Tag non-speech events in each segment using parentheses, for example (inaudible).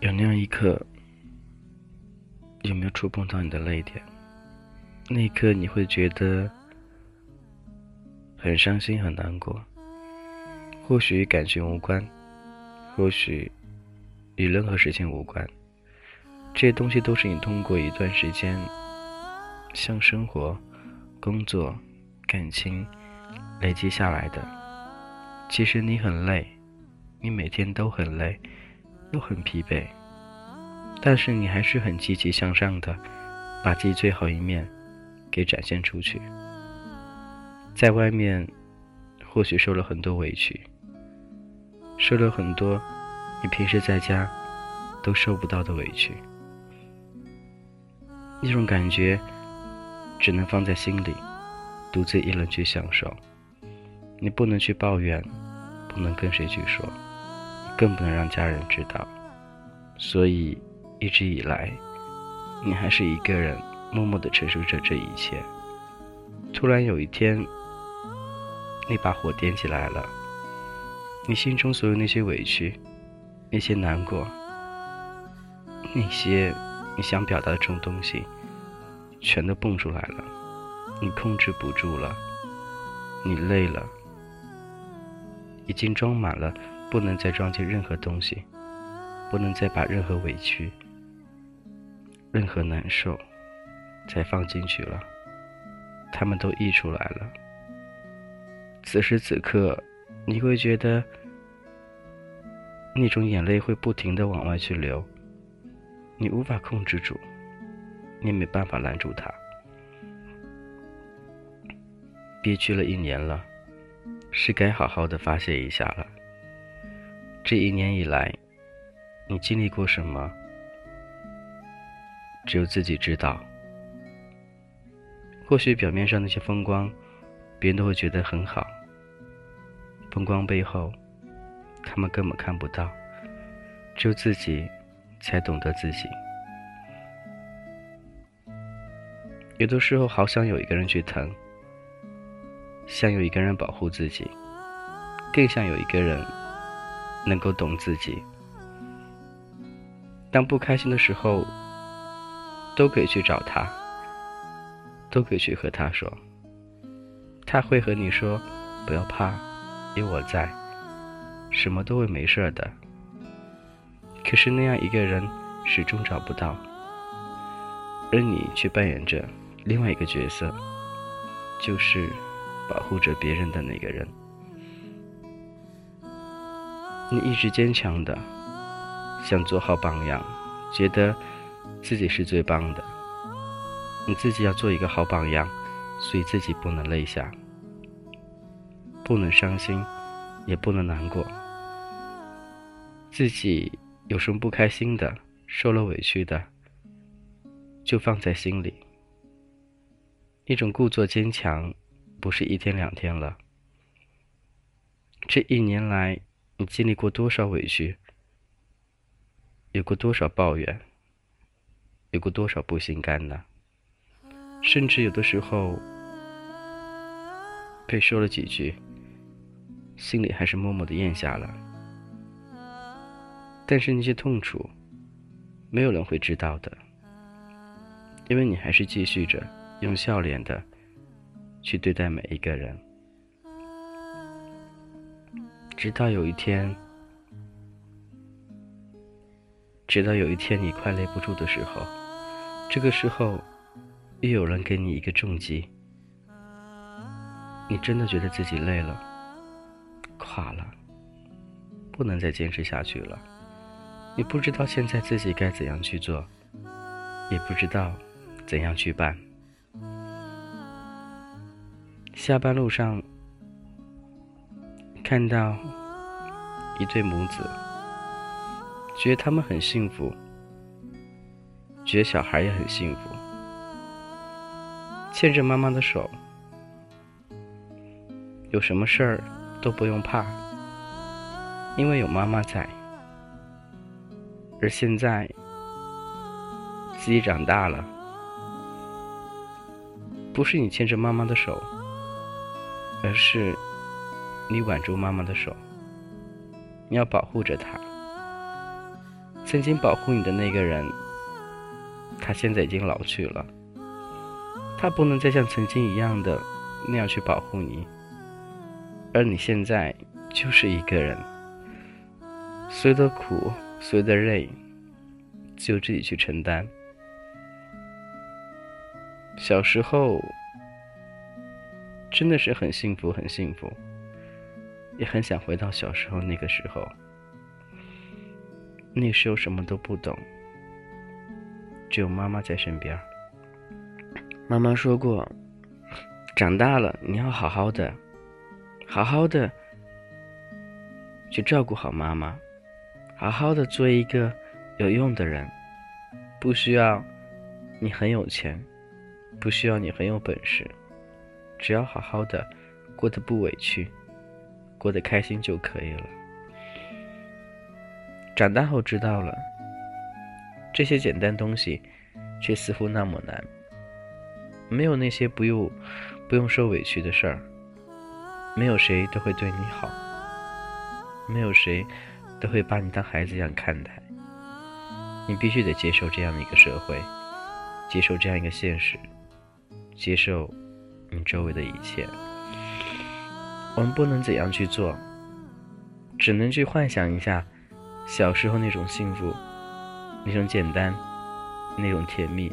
有那样一刻，有没有触碰到你的泪点？那一刻你会觉得很伤心、很难过。或许与感情无关，或许与任何事情无关。这些东西都是你通过一段时间，像生活、工作、感情累积下来的。其实你很累，你每天都很累，又很疲惫，但是你还是很积极向上的，把自己最好一面给展现出去。在外面，或许受了很多委屈。受了很多你平时在家都受不到的委屈，那种感觉只能放在心里，独自一人去享受。你不能去抱怨，不能跟谁去说，更不能让家人知道。所以一直以来，你还是一个人默默的承受着这一切。突然有一天，那把火点起来了。你心中所有那些委屈，那些难过，那些你想表达的这种东西，全都蹦出来了。你控制不住了，你累了，已经装满了，不能再装进任何东西，不能再把任何委屈、任何难受再放进去了，他们都溢出来了。此时此刻。你会觉得那种眼泪会不停的往外去流，你无法控制住，你没办法拦住他。憋屈了一年了，是该好好的发泄一下了。这一年以来，你经历过什么？只有自己知道。或许表面上那些风光，别人都会觉得很好。风光背后，他们根本看不到，只有自己才懂得自己。有的时候，好想有一个人去疼，想有一个人保护自己，更想有一个人能够懂自己。当不开心的时候，都可以去找他，都可以去和他说，他会和你说：“不要怕。”有我在，什么都会没事的。可是那样一个人始终找不到，而你却扮演着另外一个角色，就是保护着别人的那个人。你一直坚强的，想做好榜样，觉得自己是最棒的。你自己要做一个好榜样，所以自己不能泪下。不能伤心，也不能难过。自己有什么不开心的、受了委屈的，就放在心里。一种故作坚强，不是一天两天了。这一年来，你经历过多少委屈？有过多少抱怨？有过多少不心甘呢？甚至有的时候，被说了几句。心里还是默默的咽下了，但是那些痛楚，没有人会知道的，因为你还是继续着用笑脸的去对待每一个人，直到有一天，直到有一天你快累不住的时候，这个时候，又有人给你一个重击，你真的觉得自己累了。垮了，不能再坚持下去了。你不知道现在自己该怎样去做，也不知道怎样去办。下班路上看到一对母子，觉得他们很幸福，觉得小孩也很幸福，牵着妈妈的手，有什么事儿？都不用怕，因为有妈妈在。而现在自己长大了，不是你牵着妈妈的手，而是你挽住妈妈的手。你要保护着她。曾经保护你的那个人，他现在已经老去了。他不能再像曾经一样的那样去保护你，而你现在就是一个人，所有的苦，所有的累，只有自己去承担。小时候真的是很幸福，很幸福，也很想回到小时候那个时候。那时候什么都不懂，只有妈妈在身边。妈妈说过，长大了你要好好的，好好的去照顾好妈妈，好好的做一个有用的人。不需要你很有钱，不需要你很有本事，只要好好的过得不委屈，过得开心就可以了。长大后知道了，这些简单东西，却似乎那么难。没有那些不用不用受委屈的事儿，没有谁都会对你好，没有谁都会把你当孩子一样看待。你必须得接受这样的一个社会，接受这样一个现实，接受你周围的一切。我们不能怎样去做，只能去幻想一下。小时候那种幸福，那种简单，那种甜蜜。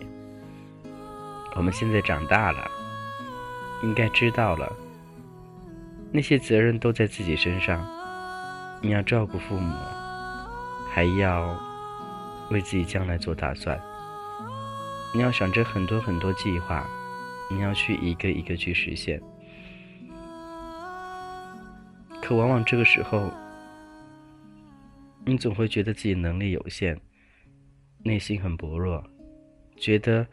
我们现在长大了，应该知道了，那些责任都在自己身上。你要照顾父母，还要为自己将来做打算。你要想着很多很多计划，你要去一个一个去实现。可往往这个时候。你总会觉得自己能力有限，内心很薄弱，觉得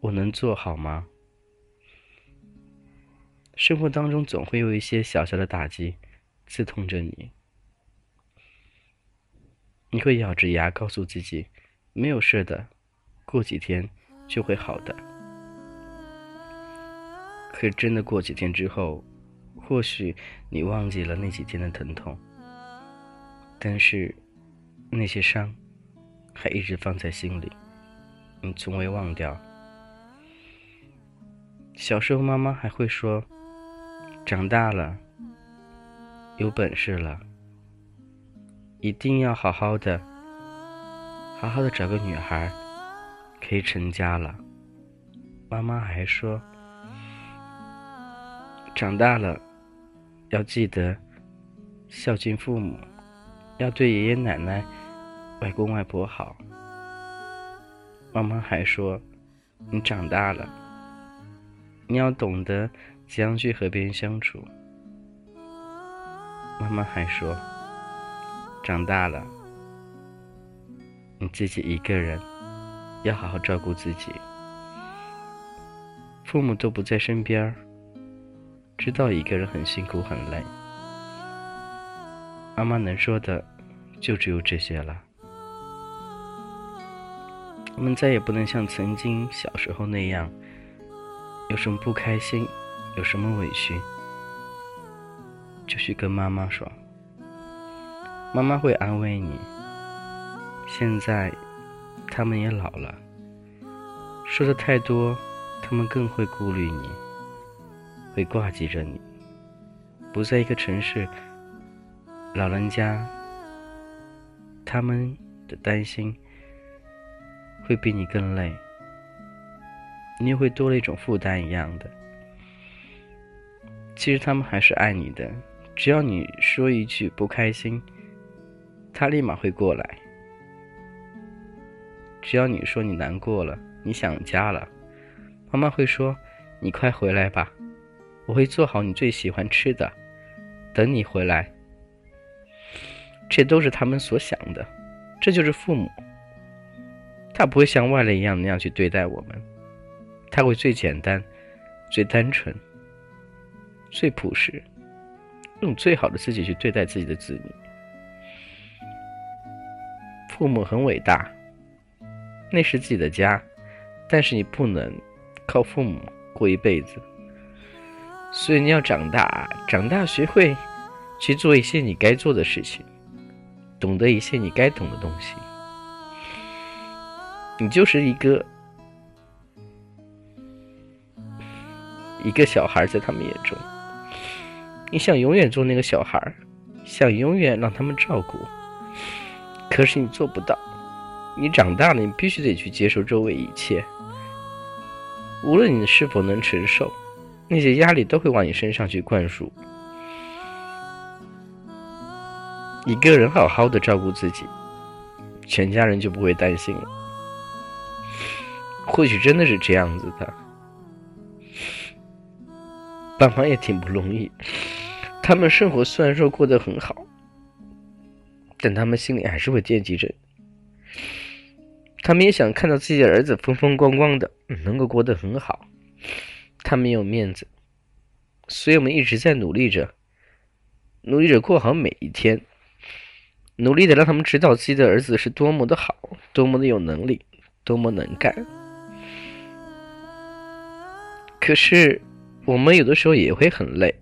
我能做好吗？生活当中总会有一些小小的打击，刺痛着你。你会咬着牙告诉自己，没有事的，过几天就会好的。可真的过几天之后，或许你忘记了那几天的疼痛，但是。那些伤，还一直放在心里，你从未忘掉。小时候，妈妈还会说：“长大了，有本事了，一定要好好的，好好的找个女孩，可以成家了。”妈妈还说：“长大了，要记得孝敬父母，要对爷爷奶奶。”外公外婆好，妈妈还说：“你长大了，你要懂得怎样去和别人相处。”妈妈还说：“长大了，你自己一个人要好好照顾自己。父母都不在身边，知道一个人很辛苦很累。”妈妈能说的就只有这些了。我们再也不能像曾经小时候那样，有什么不开心，有什么委屈，就去跟妈妈说。妈妈会安慰你。现在，他们也老了，说的太多，他们更会顾虑你，会挂记着你。不在一个城市，老人家，他们的担心。会比你更累，你也会多了一种负担一样的。其实他们还是爱你的，只要你说一句不开心，他立马会过来。只要你说你难过了，你想家了，妈妈会说：“你快回来吧，我会做好你最喜欢吃的，等你回来。”这都是他们所想的，这就是父母。他不会像外人一样那样去对待我们，他会最简单、最单纯、最朴实，用最好的自己去对待自己的子女。父母很伟大，那是自己的家，但是你不能靠父母过一辈子。所以你要长大，长大学会去做一些你该做的事情，懂得一些你该懂的东西。你就是一个一个小孩，在他们眼中，你想永远做那个小孩，想永远让他们照顾，可是你做不到。你长大了，你必须得去接受周围一切，无论你是否能承受。那些压力都会往你身上去灌输。一个人好好的照顾自己，全家人就不会担心了。或许真的是这样子的，爸妈也挺不容易。他们生活虽然说过得很好，但他们心里还是会惦记着。他们也想看到自己的儿子风风光光的，能够过得很好。他没有面子，所以我们一直在努力着，努力着过好每一天，努力的让他们知道自己的儿子是多么的好，多么的有能力，多么能干。可是，我们有的时候也会很累，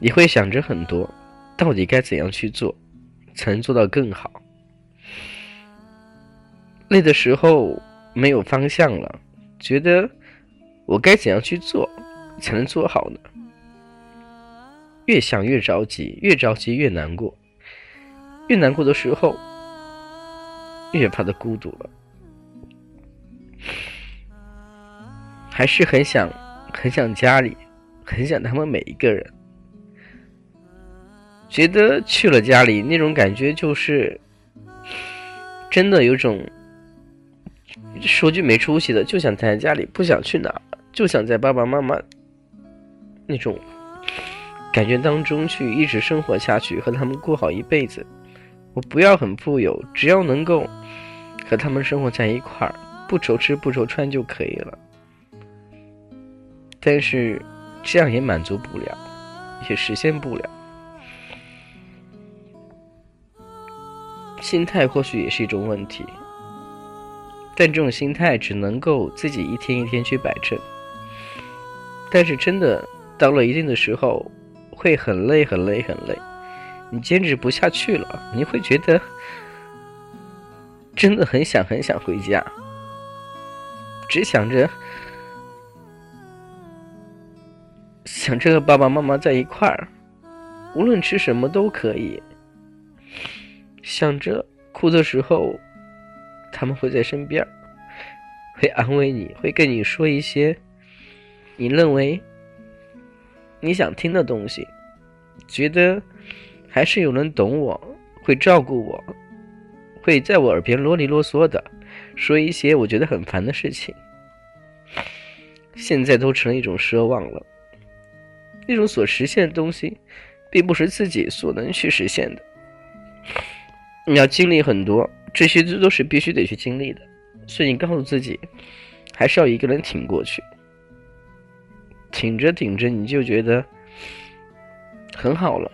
也会想着很多，到底该怎样去做，才能做到更好？累的时候没有方向了，觉得。我该怎样去做才能做好呢？越想越着急，越着急越难过，越难过的时候，越怕他孤独了。还是很想，很想家里，很想他们每一个人。觉得去了家里那种感觉，就是真的有种说句没出息的，就想待在家里，不想去哪。就想在爸爸妈妈那种感觉当中去一直生活下去，和他们过好一辈子。我不要很富有，只要能够和他们生活在一块儿，不愁吃不愁穿就可以了。但是这样也满足不了，也实现不了。心态或许也是一种问题，但这种心态只能够自己一天一天去摆正。但是真的到了一定的时候，会很累很累很累，你坚持不下去了，你会觉得真的很想很想回家，只想着想着和爸爸妈妈在一块儿，无论吃什么都可以，想着哭的时候他们会在身边，会安慰你，会跟你说一些。你认为你想听的东西，觉得还是有人懂我，会照顾我，会在我耳边啰里啰嗦的说一些我觉得很烦的事情。现在都成了一种奢望了，那种所实现的东西，并不是自己所能去实现的。你要经历很多，这些都是必须得去经历的，所以你告诉自己，还是要一个人挺过去。挺着挺着，你就觉得很好了。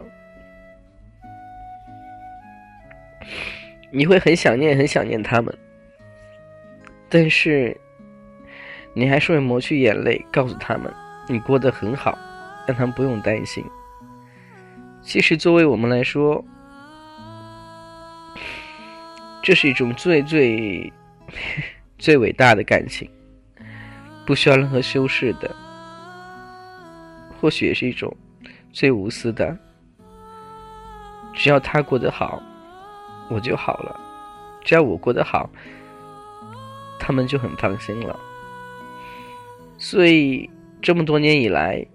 你会很想念，很想念他们，但是你还是会抹去眼泪，告诉他们你过得很好，让他们不用担心。其实，作为我们来说，这是一种最最 (laughs) 最伟大的感情，不需要任何修饰的。或许也是一种最无私的，只要他过得好，我就好了；只要我过得好，他们就很放心了。所以这么多年以来，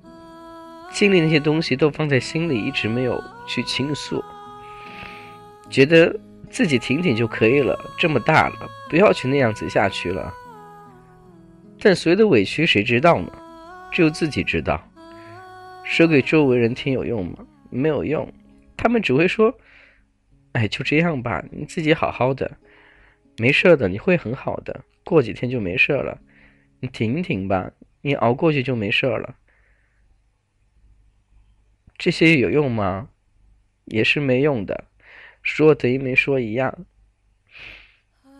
经历那些东西都放在心里，一直没有去倾诉，觉得自己挺挺就可以了。这么大了，不要去那样子下去了。但所有的委屈谁知道呢？只有自己知道。说给周围人听有用吗？没有用，他们只会说：“哎，就这样吧，你自己好好的，没事的，你会很好的，过几天就没事了，你挺挺吧，你熬过去就没事了。”这些有用吗？也是没用的，说等于没说一样。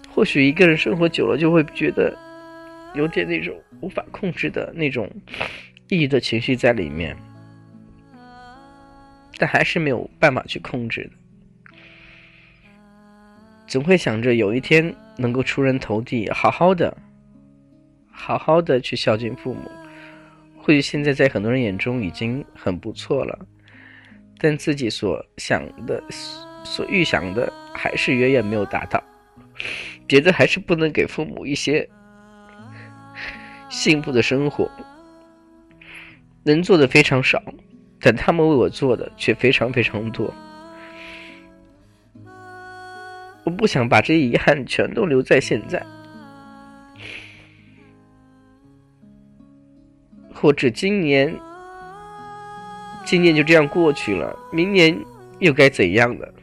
或许一个人生活久了，就会觉得有点那种无法控制的那种抑郁的情绪在里面，但还是没有办法去控制的。总会想着有一天能够出人头地，好好的，好好的去孝敬父母。或许现在在很多人眼中已经很不错了，但自己所想的、所预想的还是远远没有达到。觉得还是不能给父母一些幸福的生活，能做的非常少，但他们为我做的却非常非常多。我不想把这些遗憾全都留在现在，或者今年，今年就这样过去了，明年又该怎样的？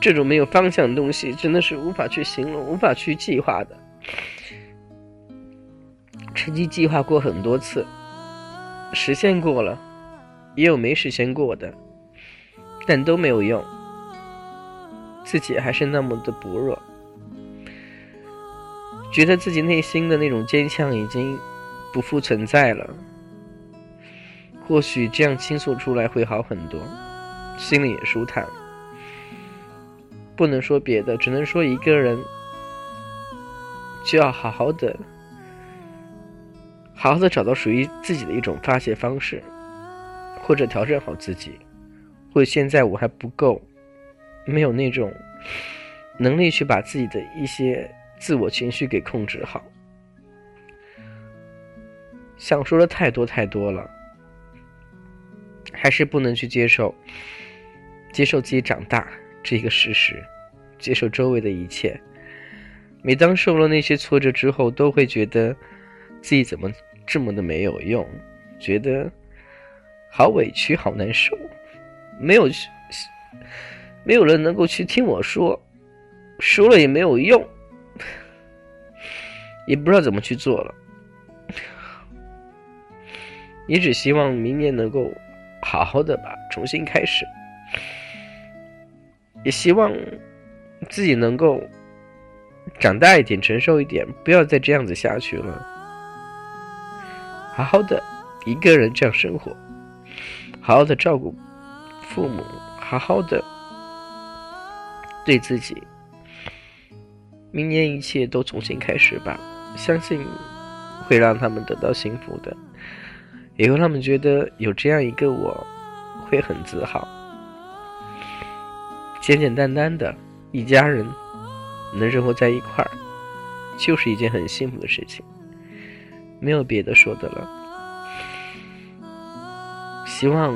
这种没有方向的东西，真的是无法去形容、无法去计划的。曾经计划过很多次，实现过了，也有没实现过的，但都没有用。自己还是那么的薄弱，觉得自己内心的那种坚强已经不复存在了。或许这样倾诉出来会好很多，心里也舒坦。不能说别的，只能说一个人就要好好的、好好的找到属于自己的一种发泄方式，或者调整好自己。或者现在我还不够。没有那种能力去把自己的一些自我情绪给控制好，想说的太多太多了，还是不能去接受，接受自己长大这个事实，接受周围的一切。每当受了那些挫折之后，都会觉得自己怎么这么的没有用，觉得好委屈、好难受，没有。没有人能够去听我说，说了也没有用，也不知道怎么去做了。也只希望明年能够好好的吧，重新开始。也希望自己能够长大一点，成熟一点，不要再这样子下去了。好好的一个人这样生活，好好的照顾父母，好好的。对自己，明年一切都重新开始吧，相信会让他们得到幸福的，也会让他们觉得有这样一个我，会很自豪。简简单单的一家人能生活在一块儿，就是一件很幸福的事情，没有别的说的了。希望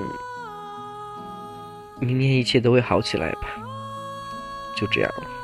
明年一切都会好起来吧。就这样了。